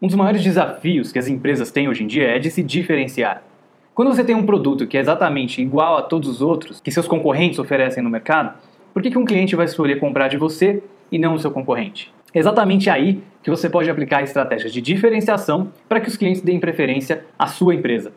Um dos maiores desafios que as empresas têm hoje em dia é de se diferenciar. Quando você tem um produto que é exatamente igual a todos os outros que seus concorrentes oferecem no mercado, por que, que um cliente vai escolher comprar de você e não do seu concorrente? É exatamente aí que você pode aplicar estratégias de diferenciação para que os clientes deem preferência à sua empresa.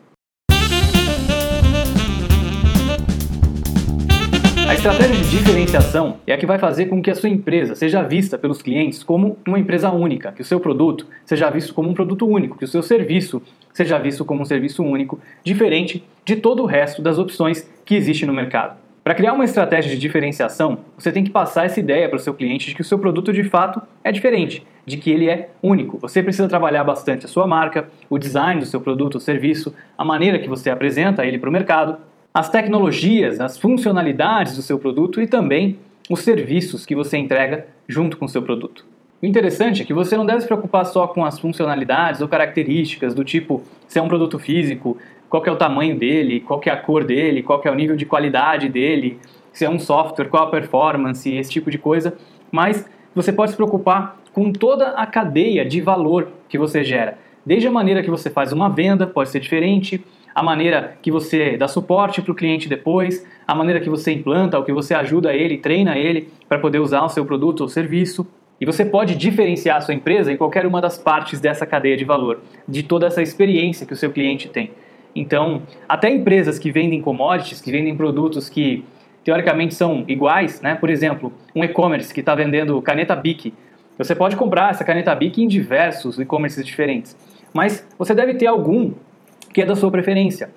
A estratégia de diferenciação é a que vai fazer com que a sua empresa seja vista pelos clientes como uma empresa única, que o seu produto seja visto como um produto único, que o seu serviço seja visto como um serviço único, diferente de todo o resto das opções que existe no mercado. Para criar uma estratégia de diferenciação, você tem que passar essa ideia para o seu cliente de que o seu produto de fato é diferente, de que ele é único. Você precisa trabalhar bastante a sua marca, o design do seu produto ou serviço, a maneira que você apresenta ele para o mercado, as tecnologias, as funcionalidades do seu produto e também os serviços que você entrega junto com o seu produto. O interessante é que você não deve se preocupar só com as funcionalidades ou características do tipo se é um produto físico, qual é o tamanho dele, qual é a cor dele, qual é o nível de qualidade dele, se é um software, qual a performance, esse tipo de coisa, mas você pode se preocupar com toda a cadeia de valor que você gera. Desde a maneira que você faz uma venda, pode ser diferente, a maneira que você dá suporte para o cliente depois, a maneira que você implanta, ou que você ajuda ele, treina ele para poder usar o seu produto ou serviço. E você pode diferenciar a sua empresa em qualquer uma das partes dessa cadeia de valor, de toda essa experiência que o seu cliente tem. Então, até empresas que vendem commodities, que vendem produtos que teoricamente são iguais, né? por exemplo, um e-commerce que está vendendo caneta Bic, você pode comprar essa caneta Bic em diversos e-commerces diferentes, mas você deve ter algum que é da sua preferência.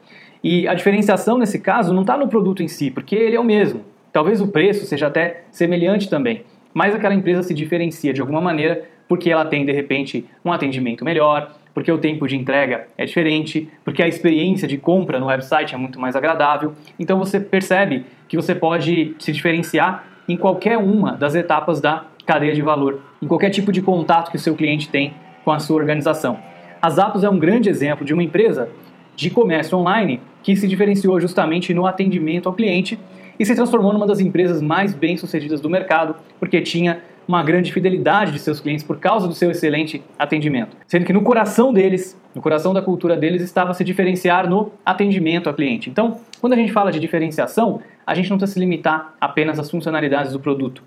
E a diferenciação nesse caso não está no produto em si, porque ele é o mesmo. Talvez o preço seja até semelhante também, mas aquela empresa se diferencia de alguma maneira porque ela tem de repente um atendimento melhor, porque o tempo de entrega é diferente, porque a experiência de compra no website é muito mais agradável. Então você percebe que você pode se diferenciar em qualquer uma das etapas da cadeia de valor, em qualquer tipo de contato que o seu cliente tem com a sua organização. A Zappos é um grande exemplo de uma empresa de comércio online que se diferenciou justamente no atendimento ao cliente e se transformou numa das empresas mais bem-sucedidas do mercado, porque tinha uma grande fidelidade de seus clientes por causa do seu excelente atendimento. Sendo que no coração deles, no coração da cultura deles, estava se diferenciar no atendimento ao cliente. Então, quando a gente fala de diferenciação, a gente não precisa se limitar apenas às funcionalidades do produto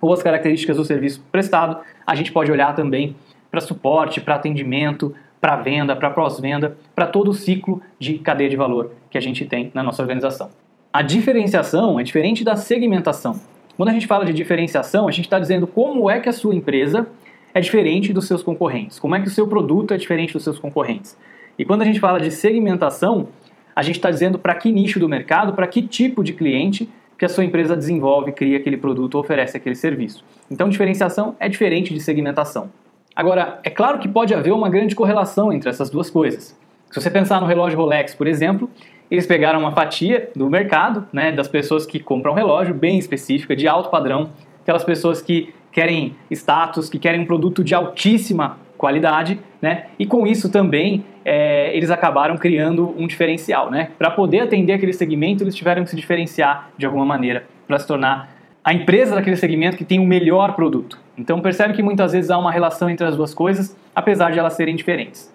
ou às características do serviço prestado, a gente pode olhar também para suporte, para atendimento, para venda, para pós-venda, para todo o ciclo de cadeia de valor que a gente tem na nossa organização. A diferenciação é diferente da segmentação. Quando a gente fala de diferenciação, a gente está dizendo como é que a sua empresa é diferente dos seus concorrentes, como é que o seu produto é diferente dos seus concorrentes. E quando a gente fala de segmentação, a gente está dizendo para que nicho do mercado, para que tipo de cliente que a sua empresa desenvolve, cria aquele produto oferece aquele serviço. Então, diferenciação é diferente de segmentação. Agora, é claro que pode haver uma grande correlação entre essas duas coisas. Se você pensar no relógio Rolex, por exemplo, eles pegaram uma fatia do mercado, né, das pessoas que compram um relógio bem específica, de alto padrão, aquelas pessoas que querem status, que querem um produto de altíssima qualidade, né? E com isso também é, eles acabaram criando um diferencial, né? Para poder atender aquele segmento, eles tiveram que se diferenciar de alguma maneira para se tornar a empresa daquele segmento que tem o melhor produto. Então percebe que muitas vezes há uma relação entre as duas coisas, apesar de elas serem diferentes.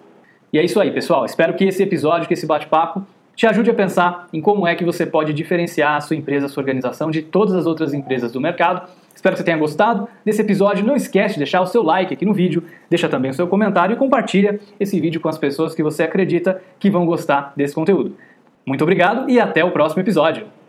E é isso aí, pessoal. Espero que esse episódio, que esse bate-papo, te ajude a pensar em como é que você pode diferenciar a sua empresa, a sua organização de todas as outras empresas do mercado. Espero que você tenha gostado desse episódio. Não esquece de deixar o seu like aqui no vídeo, deixa também o seu comentário e compartilha esse vídeo com as pessoas que você acredita que vão gostar desse conteúdo. Muito obrigado e até o próximo episódio.